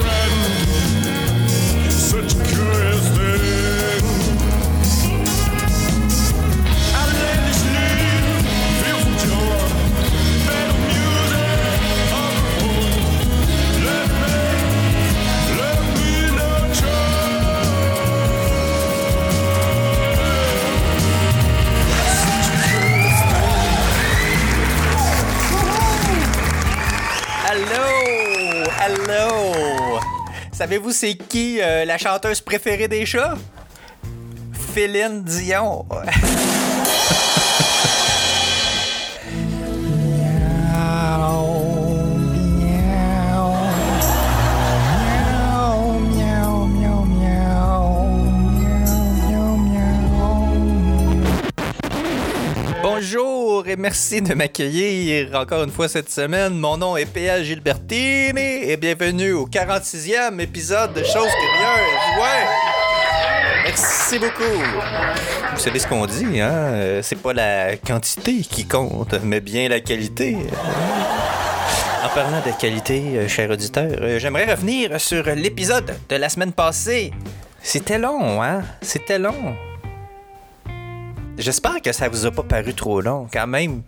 friend. Such a curious thing. Savez-vous c'est qui euh, la chanteuse préférée des chats? Féline Dion. et merci de m'accueillir encore une fois cette semaine. Mon nom est P.A. Gilbertini et bienvenue au 46e épisode de Choses Curieuses. Ouais! Merci beaucoup. Vous savez ce qu'on dit, hein? Euh, C'est pas la quantité qui compte, mais bien la qualité. En parlant de qualité, euh, cher auditeur, euh, j'aimerais revenir sur l'épisode de la semaine passée. C'était long, hein? C'était long. J'espère que ça vous a pas paru trop long, quand même.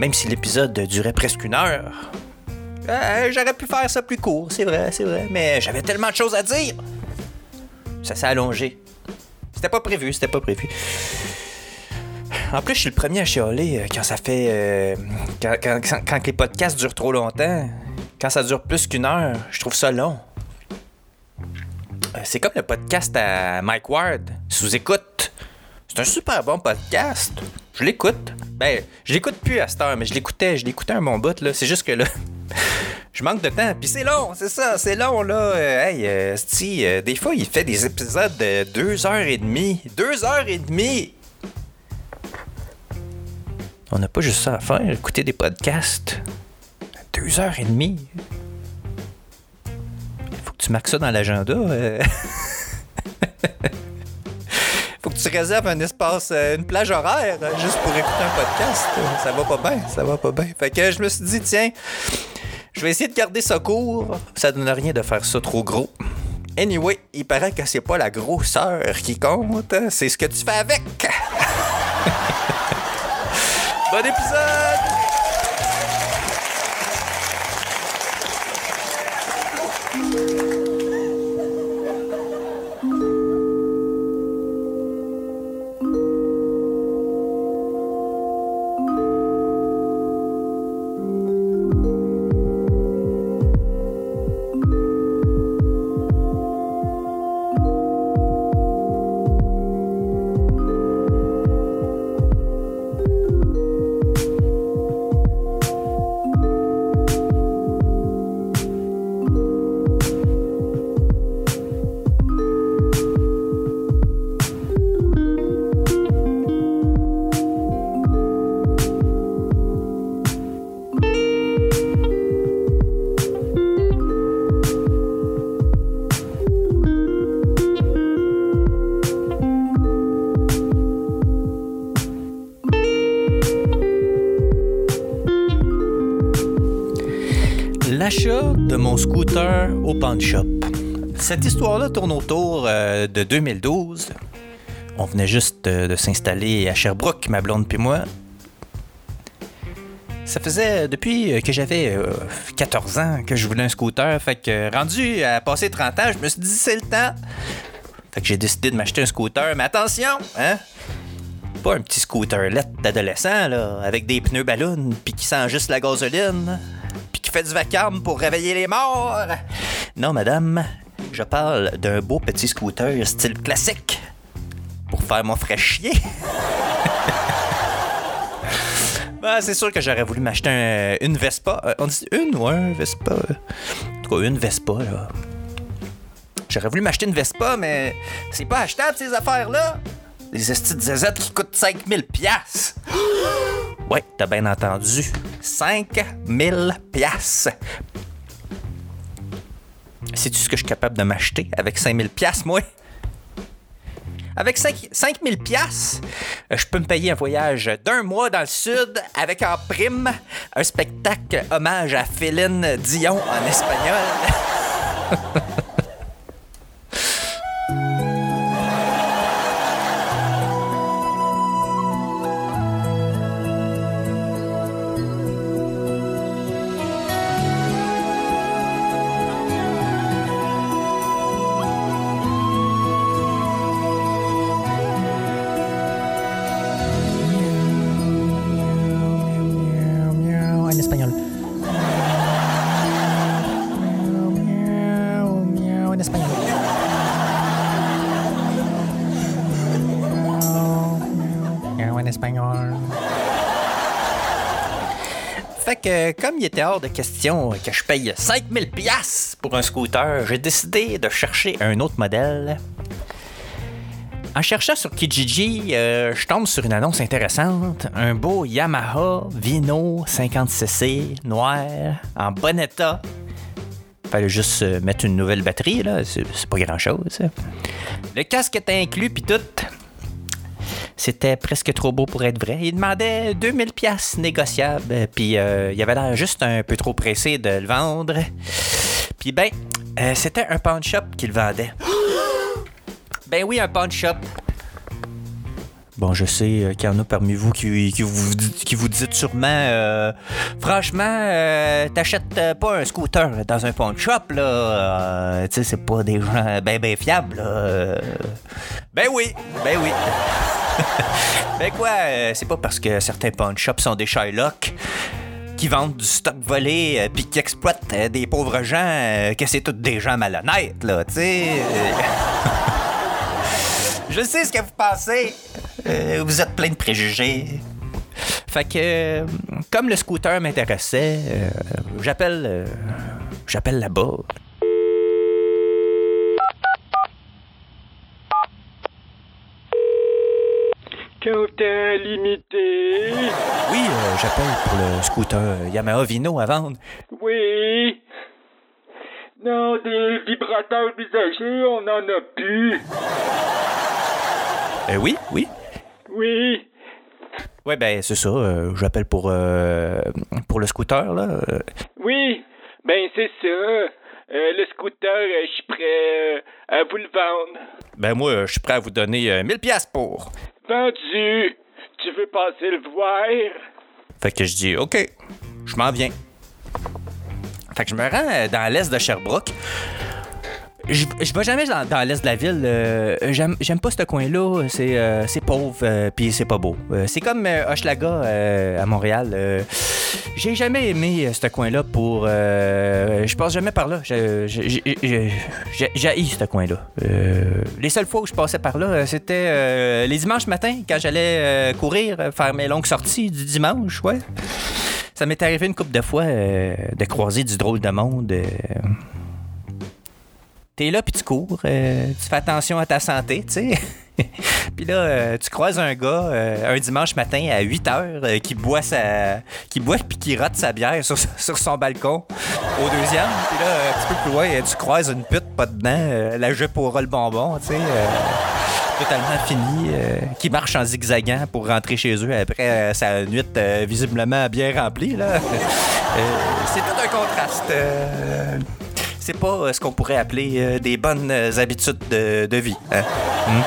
Même si l'épisode durait presque une heure. Euh, J'aurais pu faire ça plus court, c'est vrai, c'est vrai. Mais j'avais tellement de choses à dire. Ça s'est allongé. C'était pas prévu, c'était pas prévu. En plus, je suis le premier à chialer euh, quand ça fait. euh, quand, quand- les podcasts durent trop longtemps. Quand ça dure plus qu'une heure, je trouve ça long. C'est comme le podcast à Mike Ward, sous-écoute. C'est un super bon podcast. Je l'écoute. Ben, je l'écoute plus à cette heure, mais je l'écoutais, je l'écoutais un bon bout, là. C'est juste que là, je manque de temps. Puis c'est long, c'est ça, c'est long, là. Euh, hey, euh, euh, des fois, il fait des épisodes de deux heures et demie. Deux heures et demie! On n'a pas juste ça à faire, écouter des podcasts. Deux heures et demie. Faut que tu marques ça dans l'agenda. tu réserves un espace, euh, une plage horaire, euh, juste pour écouter un podcast. Euh, Ça va pas bien, ça va pas bien. Fait que je me suis dit, tiens, je vais essayer de garder ça court. Ça donne rien de faire ça trop gros. Anyway, il paraît que c'est pas la grosseur qui compte, c'est ce que tu fais avec. bon épisode! Scooter au pawn shop. Cette histoire-là tourne autour euh, de 2012. On venait juste euh, de s'installer à Sherbrooke, ma blonde puis moi. Ça faisait depuis euh, que j'avais euh, 14 ans que je voulais un scooter. Fait que euh, rendu à passer 30 ans, je me suis dit c'est le temps. Fait que j'ai décidé de m'acheter un scooter. Mais attention, hein? Pas un petit scooter d'adolescent, là, avec des pneus ballons, puis qui sent juste la gasoline, qui fait du vacarme pour réveiller les morts. Non, madame, je parle d'un beau petit scooter style classique pour faire mon frais chier. Ben, c'est sûr que j'aurais voulu m'acheter un- une Vespa. Euh, on dit une ou un Vespa? En tout cas, une Vespa, là. J'aurais voulu m'acheter une Vespa, mais c'est pas achetable, ces affaires-là. Des estis de qui coûtent 5000 piastres. Ouais, t'as bien entendu. 5000 piastres. Sais-tu ce que je suis capable de m'acheter avec 5000 piastres, moi? Avec 5 5000 piastres, euh, je peux me payer un voyage d'un mois dans le sud avec en prime un spectacle hommage à Féline Dion en espagnol. Fait que, comme il était hors de question que je paye 5000 pièces pour un scooter, j'ai décidé de chercher un autre modèle. En cherchant sur Kijiji, euh, je tombe sur une annonce intéressante. Un beau Yamaha Vino 50cc noir en bon état. Fallait juste mettre une nouvelle batterie, là. C'est pas grand chose. Le casque était inclus, puis tout. C'était presque trop beau pour être vrai. Il demandait 2000 pièces négociables, puis euh, il avait l'air juste un peu trop pressé de le vendre. Puis ben, euh, c'était un pawn shop qui le vendait. Ben oui, un pawn shop. Bon, je sais euh, qu'il y en a parmi vous qui, qui vous, qui vous dites sûrement euh, Franchement, euh, t'achètes euh, pas un scooter dans un pawn shop, là. Tu sais, c'est pas des gens ben ben fiables, Ben oui, ben oui. ben quoi, euh, c'est pas parce que certains pawn shops sont des Shylock qui vendent du stock volé euh, puis qui exploitent euh, des pauvres gens euh, que c'est tous des gens malhonnêtes, là, tu sais. Je sais ce que vous pensez. Vous êtes plein de préjugés. Fait que, comme le scooter m'intéressait, j'appelle, j'appelle là-bas. Limité. Oui, euh, j'appelle pour le scooter Yamaha Vino à vendre. Oui. Non, des vibrateurs usagés, on en a plus. Euh, oui, oui. Oui. Ouais, ben c'est ça. euh, j'appelle pour euh, pour le scooter là. Oui. Ben, c'est ça. Euh, le scooter, euh, je suis prêt euh, à vous le vendre. Ben moi, je suis prêt à vous donner euh, 1000 pièces pour. Vendu. Tu veux passer le voir? Fait que je dis OK, je m'en viens. Fait que je me rends dans l'est de Sherbrooke. Je, vais jamais dans, l'est de la ville. euh, j'aime, pas ce coin-là. C'est, euh, pauvre, euh, puis c'est pas beau. Euh, c'est comme euh, Hochelaga euh, à Montréal. j'ai jamais aimé ce coin-là pour. je passe jamais par là. J'ai- J'haïs ce coin-là. Les seules fois où je passais par là, c'était les dimanches matins, quand j'allais courir, faire mes longues sorties du dimanche, ouais. Ça m'est arrivé une couple de fois de croiser du drôle de monde. T'es là puis tu cours, euh, tu fais attention à ta santé, tu sais. puis là, euh, tu croises un gars euh, un dimanche matin à 8 heures qui boit sa, qui boit puis qui rate sa bière sur, sur son balcon au deuxième. Puis là, un petit peu plus loin, tu croises une pute pas dedans, la jupe au le bonbon, tu sais. totalement fini, qui marche en zigzagant pour rentrer chez eux après sa nuit visiblement bien remplie. Là. C'est tout un contraste. C'est pas euh, ce qu'on pourrait appeler euh, des bonnes euh, habitudes de, vie. hein. Hmm.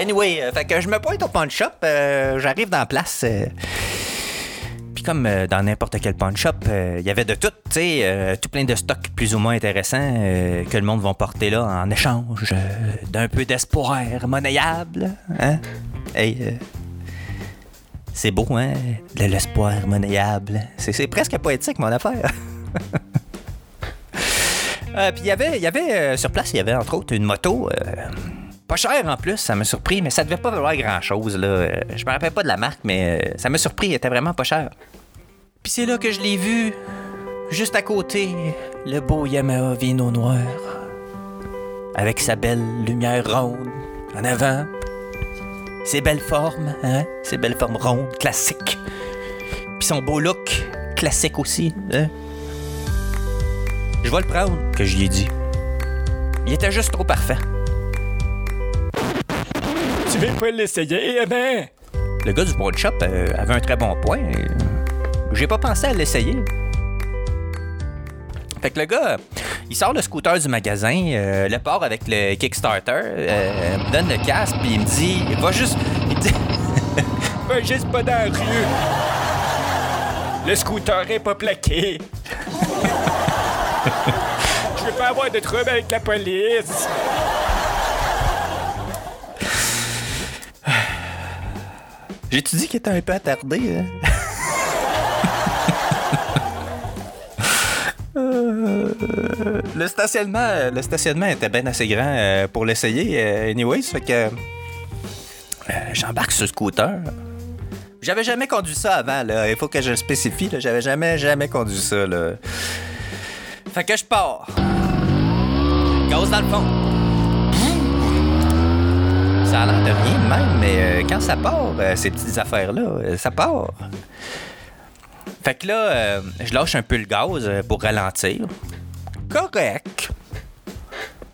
Anyway, fait je me pointe au pawn shop, j'arrive dans la place. puis comme dans n'importe quel pawn shop, il y avait de tout, tu sais, tout plein de stocks plus ou moins intéressants que le monde va porter là en échange d'un peu d'espoir monnayable. Hein? Hey, c'est beau, hein? De l'espoir monnayable. C'est presque poétique, mon affaire. Euh, puis il y avait, euh, sur place, il y avait entre autres une moto. euh, Pas cher en plus, ça m'a surpris, mais ça devait pas valoir grand-chose. là. Euh, Je me rappelle pas de la marque, mais ça m'a surpris, il était vraiment pas cher. Puis c'est là que je l'ai vu, juste à côté, le beau Yamaha Vino Noir. Avec sa belle lumière ronde en avant. Ses belles formes, hein? Ses belles formes rondes, classiques. Puis son beau look, classique aussi, hein? Je vais le prendre, que je lui ai dit. Il était juste trop parfait. Tu veux pas l'essayer, eh ben? Le gars du Pawn Shop euh, avait un très bon point. J'ai pas pensé à l'essayer. Fait que le gars, il sort le scooter du magasin, euh, le part avec le Kickstarter, euh, me donne le casque, puis il me dit, il va juste, il me dit, Va juste pas dans la rue. Le scooter est pas plaqué. Je veux pas avoir de trouble avec la police. j'ai-tu dit qu'il était un peu attardé? hein? Euh, le stationnement, le stationnement était bien assez grand euh, pour l'essayer, euh, anyways, fait que j'embarque sur le scooter. J'avais jamais conduit ça avant, là. Il faut que je le spécifie. J'avais jamais, jamais conduit ça, là. Fait que je pars. Gaz dans le fond. Ça a l'air de rien même, mais euh, quand ça part, euh, ces petites affaires-là, euh, ça part. Fait que là, je lâche un peu le gaz pour ralentir. Correct.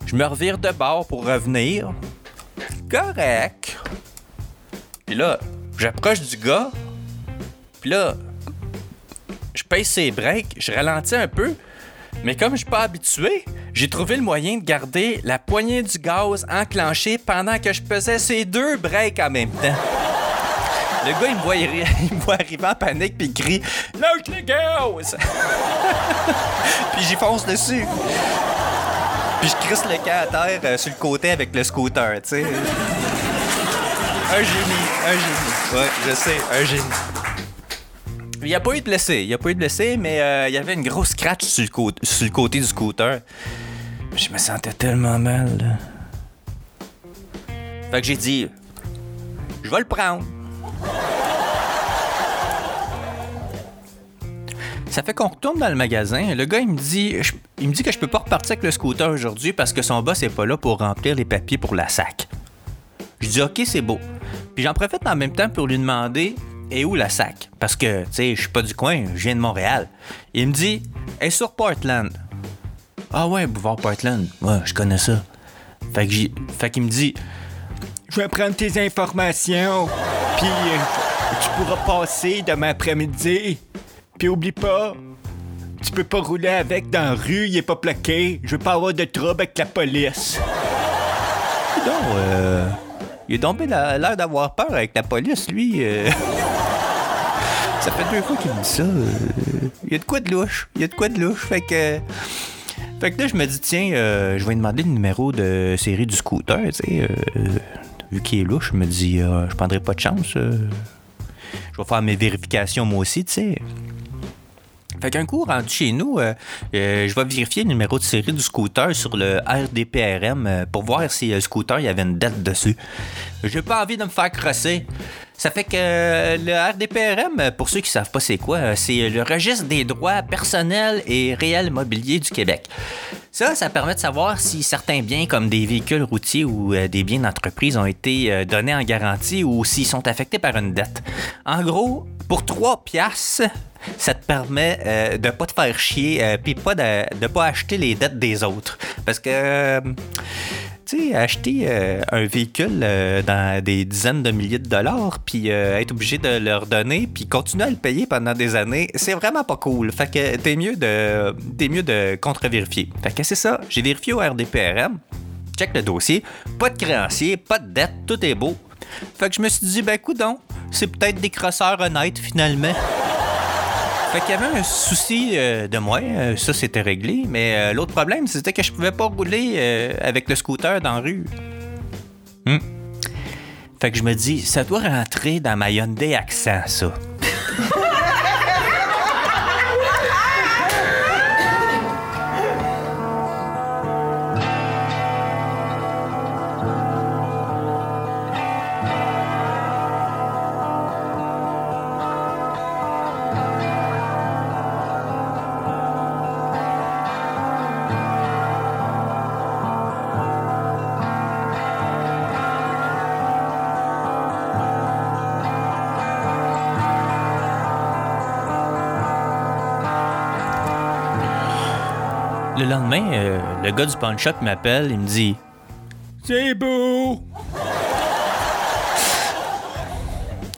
Je me revire de bord pour revenir. Correct. Puis là, j'approche du gars. Puis là, je pèse ses breaks, je ralentis un peu. Mais comme je suis pas habitué, j'ai trouvé le moyen de garder la poignée du gaz enclenchée pendant que je pesais ces deux breaks en même temps. Le gars, il me voit, il me voit arriver en panique puis il crie Lâche le gaz! puis j'y fonce dessus. Puis je crisse le camp à terre euh, sur le côté avec le scooter, tu sais. Un génie, un génie. Ouais, je sais, un génie. Il n'y a pas eu de blessé, il a pas eu de blessé, mais euh, il y avait une grosse scratch sur le, côté du scooter. Je me sentais tellement mal. là. Fait que j'ai dit, je vais le prendre. Ça fait qu'on retourne dans le magasin. Le gars, il me dit, il me dit que je peux pas repartir avec le scooter aujourd'hui parce que son boss est pas là pour remplir les papiers pour la SAC. Je dis, OK, c'est beau. Puis j'en profite en même temps pour lui demander, et où la SAC? Parce que, tu sais, je suis pas du coin, je viens de Montréal. Il me dit, elle est sur Portland. Ah ouais, Boulevard Portland. Ouais, je connais ça. Fait que j'ai- fait qu'il me dit, Je vais prendre tes informations, puis euh, tu pourras passer demain après-midi. Puis oublie pas, tu peux pas rouler avec dans la rue, il est pas plaqué. Je veux pas avoir de trouble avec la police. non, euh, il a tombé la- l'air d'avoir peur avec la police, lui. euh. Ça fait deux fois qu'il me dit ça. euh. Il y a de quoi de louche. Il y a de quoi de louche. Fait que. Fait que là, je me dis, tiens, euh, je vais demander le numéro de série du scooter, tu sais. euh, vu qu'il est louche, je me dis, euh, je prendrai pas de chance. je vais faire mes vérifications moi aussi, tu sais. Fait qu'un coup, rendu chez nous, je vais vérifier le numéro de série du scooter sur le RDPRM pour voir si le scooter il y avait une date dessus. J'ai pas envie de me faire crosser. Ça fait que euh, le RDPRM, pour ceux qui savent pas c'est quoi, euh, c'est le registre des droits personnels et réels mobiliers du Québec. Ça, ça permet de savoir si certains biens comme des véhicules routiers ou euh, des biens d'entreprise ont été donnés en garantie ou s'ils sont affectés par une dette. En gros, pour 3 piastres, ça te permet euh, de pas te faire chier puis pas de, de pas acheter les dettes des autres. Parce que tu sais, acheter euh, un véhicule euh, dans des dizaines de milliers de dollars, puis euh, être obligé de leur donner, puis continuer à le payer pendant des années, c'est vraiment pas cool. Fait que t'es mieux de, t'es mieux de contre-vérifier. Fait que c'est ça, j'ai vérifié au RDPRM, check le dossier, pas de créancier, pas de dette, tout est beau. Fait que je me suis dit, ben coudon, c'est peut-être des crosseurs honnêtes finalement. Fait qu'il y avait un souci euh, de moi, euh, ça c'était réglé, mais euh, l'autre problème c'était que je pouvais pas rouler avec le scooter dans la rue. Hmm. Fait que je me dis, ça doit rentrer dans ma Hyundai Accent, ça. Lendemain, euh, le gars du pawn shop m'appelle, il me dit C'est beau!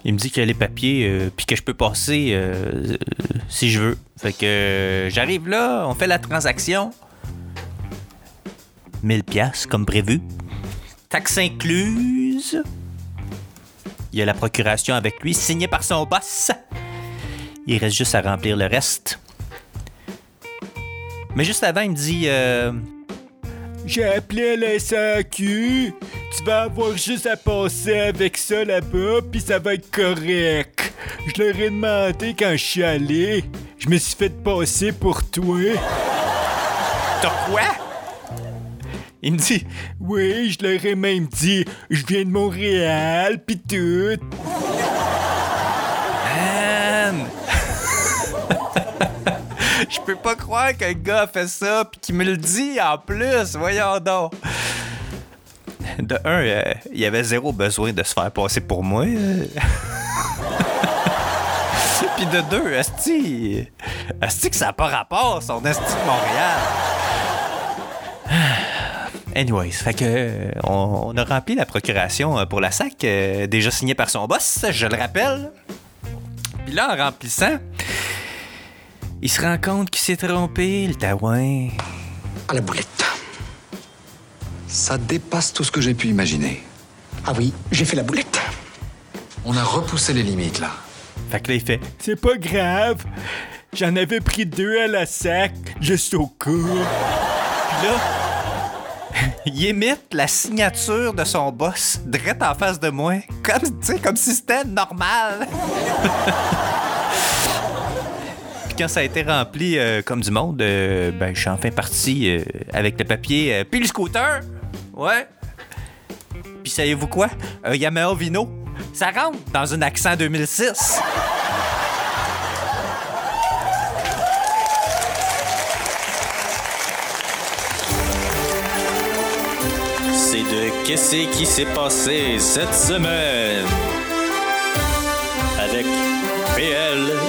Il me dit qu'il y a les papiers, euh, puis que je peux passer euh, euh, si je veux. Fait que j'arrive là, on fait la transaction. 1000 pièces comme prévu. Taxe incluse. Il y a la procuration avec lui, signée par son boss. Il reste juste à remplir le reste. Mais juste avant, il me dit euh, J'ai appelé la SAQ. Tu vas avoir juste à passer avec ça là-bas, puis ça va être correct. Je leur ai demandé quand je suis allé. Je me suis fait passer pour toi. T'as quoi? Il me dit Oui, je leur ai même dit, je viens de Montréal, pis tout. Man! Je peux pas croire qu'un gars a fait ça puis qu'il me le dit en plus, voyons donc. De un, euh, il y avait zéro besoin de se faire passer pour moi. euh. puis de deux, Asti, Asti que ça n'a pas rapport, son Asti de Montréal. Anyways, fait que euh, on, a rempli la procuration euh, pour la SAC, déjà signée par son boss, je le rappelle. Puis là, en remplissant, il se rend compte qu'il s'est trompé, le taouin. À la boulette. Ça dépasse tout ce que j'ai pu imaginer. Ah oui, j'ai fait la boulette. On a repoussé les limites là. Fait que là, il fait C'est pas grave. J'en avais pris deux à la sac, juste au. Puis là, il imite la signature de son boss, direct en face de moi, comme, tu sais, comme si c'était normal. Quand ça a été rempli euh, comme du monde, euh, ben, je suis enfin parti euh, avec le papier, puis le scooter. Ouais. Puis savez-vous quoi? Un Yamaha Vino. Ça rentre dans un accent 2006. C'est de Qu'est-ce qui s'est passé cette semaine?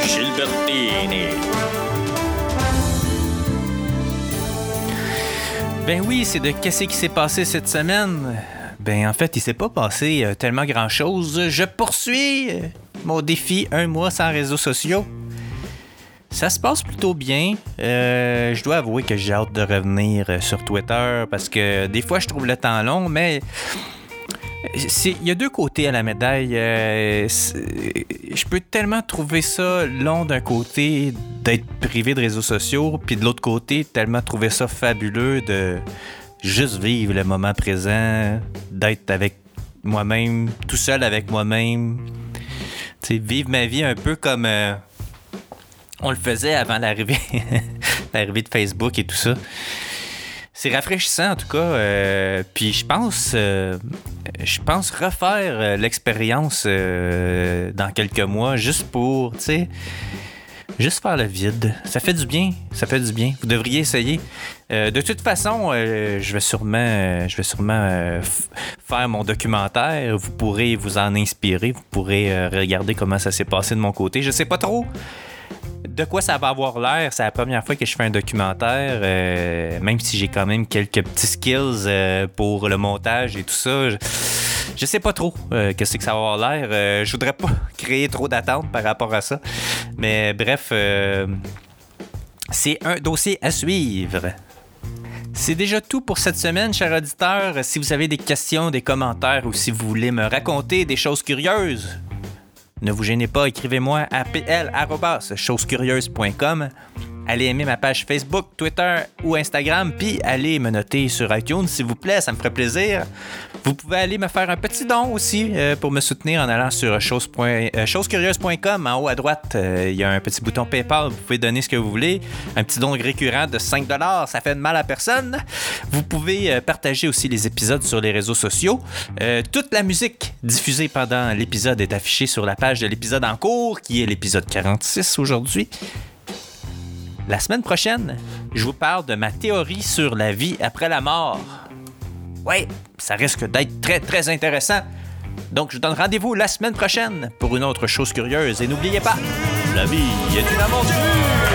Gilbertini. Ben oui, c'est de qu'est-ce qui s'est passé cette semaine? Ben en fait, il s'est pas passé euh, tellement grand-chose. Je poursuis euh, mon défi un mois sans réseaux sociaux. Ça se passe plutôt bien. Euh, je dois avouer que j'ai hâte de revenir sur Twitter parce que des fois je trouve le temps long, mais il y a deux côtés à la médaille. Euh, je peux tellement trouver ça long d'un côté d'être privé de réseaux sociaux, puis de l'autre côté tellement trouver ça fabuleux de juste vivre le moment présent, d'être avec moi-même, tout seul avec moi-même. Vivre ma vie un peu comme euh, on le faisait avant l'arrivée, l'arrivée de Facebook et tout ça. C'est rafraîchissant en tout cas. euh, puis je pense, euh, je pense refaire euh, l'expérience dans quelques mois juste pour, tu sais, juste faire le vide. Ça fait du bien. Ça fait du bien. Vous devriez essayer. De toute façon, je vais sûrement, je vais sûrement faire mon documentaire. Vous pourrez vous en inspirer. Vous pourrez regarder comment ça s'est passé de mon côté. Je sais pas trop de quoi ça va avoir l'air? C'est la première fois que je fais un documentaire, euh, même si j'ai quand même quelques petits skills euh, pour le montage et tout ça. Je, sais pas trop euh, qu'est-ce que ça va avoir l'air. Je voudrais pas créer trop d'attentes par rapport à ça. Mais bref, c'est un dossier à suivre. C'est déjà tout pour cette semaine, chers auditeurs. Si vous avez des questions, des commentaires ou si vous voulez me raconter des choses curieuses, ne vous gênez pas, écrivez-moi à pl.chosecurieuse.com. Allez aimer ma page Facebook, Twitter ou Instagram, puis allez me noter sur iTunes, s'il vous plaît, ça me ferait plaisir. Vous pouvez aller me faire un petit don aussi euh, pour me soutenir en allant sur chose euh, chosecurieuse.com. En haut à droite, euh, il y a un petit bouton PayPal. Vous pouvez donner ce que vous voulez. Un petit don récurrent de 5 ça fait de mal à personne. Vous pouvez euh, partager aussi les épisodes sur les réseaux sociaux. Toute la musique diffusée pendant l'épisode est affichée sur la page de l'épisode en cours, qui est l'épisode 46 aujourd'hui. La semaine prochaine, je vous parle de ma théorie sur la vie après la mort. Ouais, ça risque d'être très très intéressant. Donc je vous donne rendez-vous la semaine prochaine pour une autre chose curieuse et n'oubliez pas, la vie est une aventure.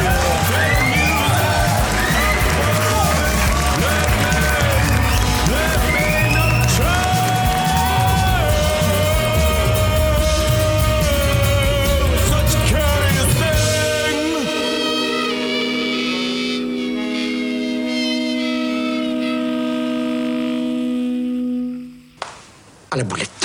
À la boulette.